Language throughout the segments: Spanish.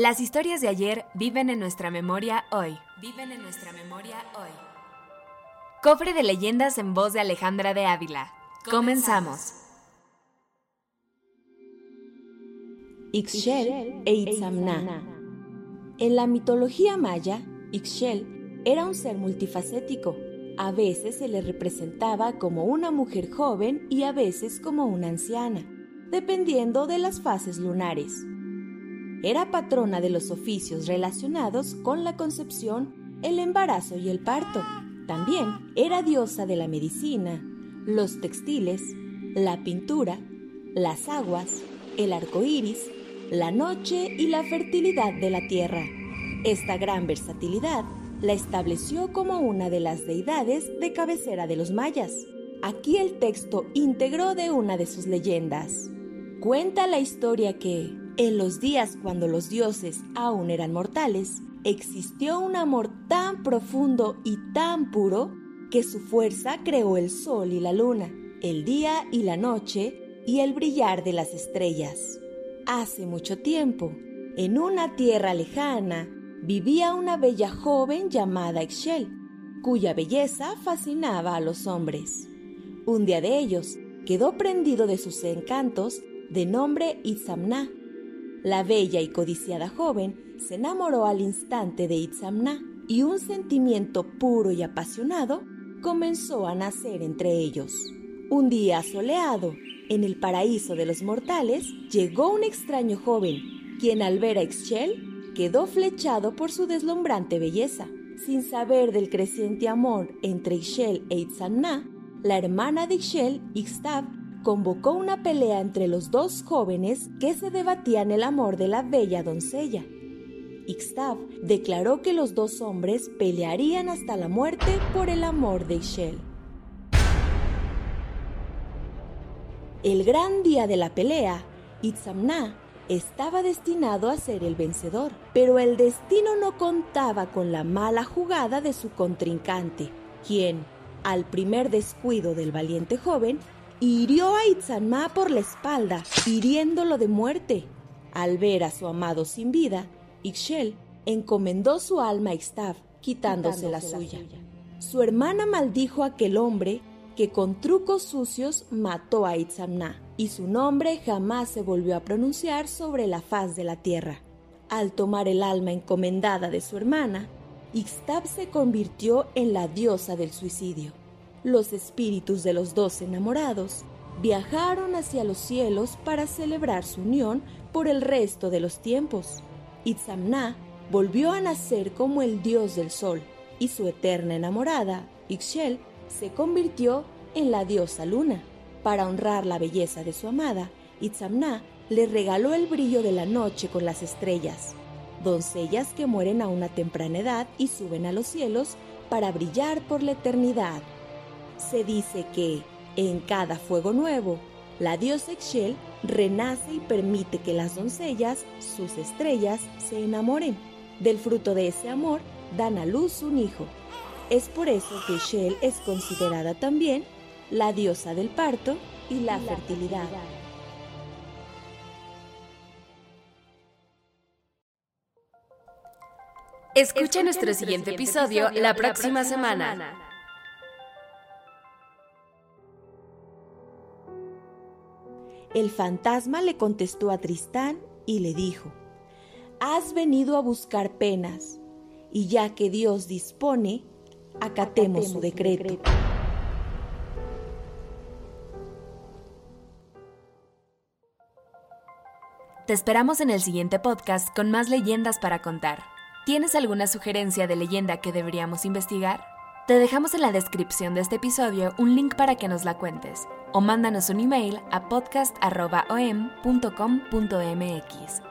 Las historias de ayer viven en nuestra memoria hoy. Viven en nuestra memoria hoy. Cofre de leyendas en voz de Alejandra de Ávila. Comenzamos. Ixchel e Itzamna. En la mitología maya, Ixchel era un ser multifacético. A veces se le representaba como una mujer joven y a veces como una anciana, dependiendo de las fases lunares. Era patrona de los oficios relacionados con la concepción, el embarazo y el parto. También era diosa de la medicina, los textiles, la pintura, las aguas, el arco iris, la noche y la fertilidad de la tierra. Esta gran versatilidad la estableció como una de las deidades de cabecera de los mayas. Aquí el texto íntegro de una de sus leyendas. Cuenta la historia que, en los días cuando los dioses aún eran mortales, existió un amor tan profundo y tan puro que su fuerza creó el sol y la luna, el día y la noche y el brillar de las estrellas. Hace mucho tiempo, en una tierra lejana, vivía una bella joven llamada Ixchel, cuya belleza fascinaba a los hombres. Un día de ellos quedó prendido de sus encantos de nombre. La bella y codiciada joven se enamoró al instante de Itzamna y un sentimiento puro y apasionado comenzó a nacer entre ellos. Un día soleado, en el paraíso de los mortales, llegó un extraño joven, quien al ver a Ixchel quedó flechado por su deslumbrante belleza. Sin saber del creciente amor entre Ixchel e Itzamna, la hermana de Ixchel, Ixtab, convocó una pelea entre los dos jóvenes que se debatían el amor de la bella doncella. Ixtab declaró que los dos hombres pelearían hasta la muerte por el amor de Ixchel. El gran día de la pelea, Itzamna estaba destinado a ser el vencedor, pero el destino no contaba con la mala jugada de su contrincante, quien, al primer descuido del valiente joven, hirió a Itzanma por la espalda, hiriéndolo de muerte. Al ver a su amado sin vida, Ixchel encomendó su alma a Ixtav, quitándose, la, suya. Su hermana maldijo a aquel hombre que con trucos sucios mató a Itzamna y su nombre jamás se volvió a pronunciar sobre la faz de la tierra. Al tomar el alma encomendada de su hermana, Ixtab se convirtió en la diosa del suicidio. Los espíritus de los dos enamorados viajaron hacia los cielos para celebrar su unión por el resto de los tiempos. Itzamna volvió a nacer como el dios del sol y su eterna enamorada, Ixchel, se convirtió en la diosa luna. Para honrar la belleza de su amada, Itzamna le regaló el brillo de la noche con las estrellas, doncellas que mueren a una temprana edad y suben a los cielos para brillar por la eternidad. Se dice que, en cada fuego nuevo, la diosa Ixchel renace y permite que las doncellas, sus estrellas, se enamoren. Del fruto de ese amor dan a luz un hijo. Es por eso que Ixchel es considerada también la diosa del parto y la, fertilidad. Escucha nuestro siguiente episodio la próxima semana. El fantasma le contestó a Tristán y le dijo, Has venido a buscar penas, y ya que Dios dispone, acatemos, su decreto. Te esperamos en el siguiente podcast con más leyendas para contar. ¿Tienes alguna sugerencia de leyenda que deberíamos investigar? Te dejamos en la descripción de este episodio un link para que nos la cuentes o mándanos un email a podcast.om.com.mx.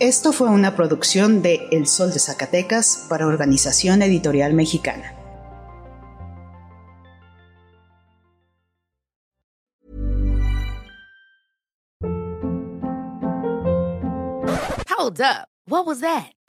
Esto fue una producción de El Sol de Zacatecas para Organización Editorial Mexicana. Hold up. What was that?